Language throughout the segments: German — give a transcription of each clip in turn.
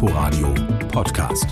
Inforadio Podcast.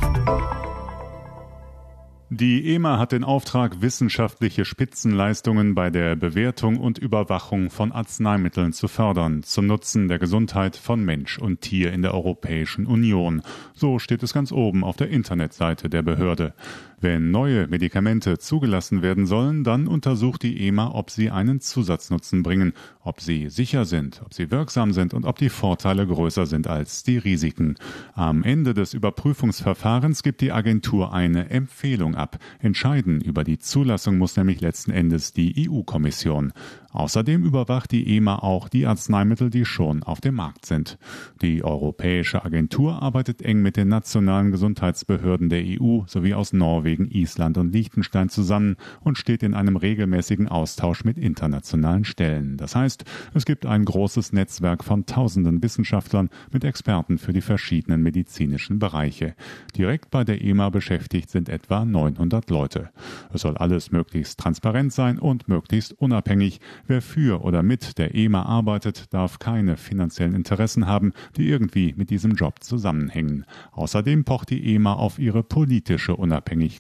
Die EMA hat den Auftrag, wissenschaftliche Spitzenleistungen bei der Bewertung und Überwachung von Arzneimitteln zu fördern, zum Nutzen der Gesundheit von Mensch und Tier in der Europäischen Union. So steht es ganz oben auf der Internetseite der Behörde. Wenn neue Medikamente zugelassen werden sollen, dann untersucht die EMA, ob sie einen Zusatznutzen bringen, ob sie sicher sind, ob sie wirksam sind und ob die Vorteile größer sind als die Risiken. Am Ende des Überprüfungsverfahrens gibt die Agentur eine Empfehlung ab. Entscheiden über die Zulassung muss nämlich letzten Endes die EU-Kommission. Außerdem überwacht die EMA auch die Arzneimittel, die schon auf dem Markt sind. Die Europäische Agentur arbeitet eng mit den nationalen Gesundheitsbehörden der EU sowie aus Norwegen, Island und Liechtenstein zusammen und steht in einem regelmäßigen Austausch mit internationalen Stellen. Das heißt, es gibt ein großes Netzwerk von tausenden Wissenschaftlern mit Experten für die verschiedenen medizinischen Bereiche. Direkt bei der EMA beschäftigt sind etwa 900 Leute. Es soll alles möglichst transparent sein und möglichst unabhängig. Wer für oder mit der EMA arbeitet, darf keine finanziellen Interessen haben, die irgendwie mit diesem Job zusammenhängen. Außerdem pocht die EMA auf ihre politische Unabhängigkeit.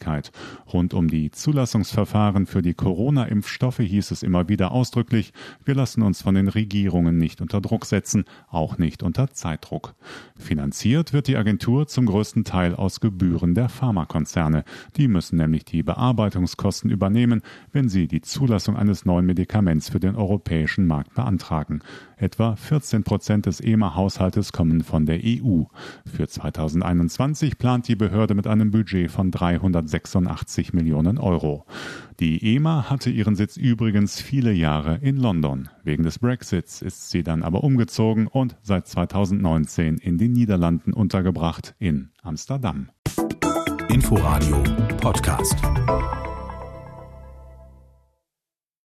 Rund um die Zulassungsverfahren für die Corona-Impfstoffe hieß es immer wieder ausdrücklich, wir lassen uns von den Regierungen nicht unter Druck setzen, auch nicht unter Zeitdruck. Finanziert wird die Agentur zum größten Teil aus Gebühren der Pharmakonzerne. Die müssen nämlich die Bearbeitungskosten übernehmen, wenn sie die Zulassung eines neuen Medikaments für den europäischen Markt beantragen. Etwa 14 Prozent des EMA-Haushaltes kommen von der EU. Für 2021 plant die Behörde mit einem Budget von 386 Millionen Euro. Die EMA hatte ihren Sitz übrigens viele Jahre in London. Wegen des Brexits ist sie dann aber umgezogen und seit 2019 in den Niederlanden untergebracht in Amsterdam. Inforadio Podcast.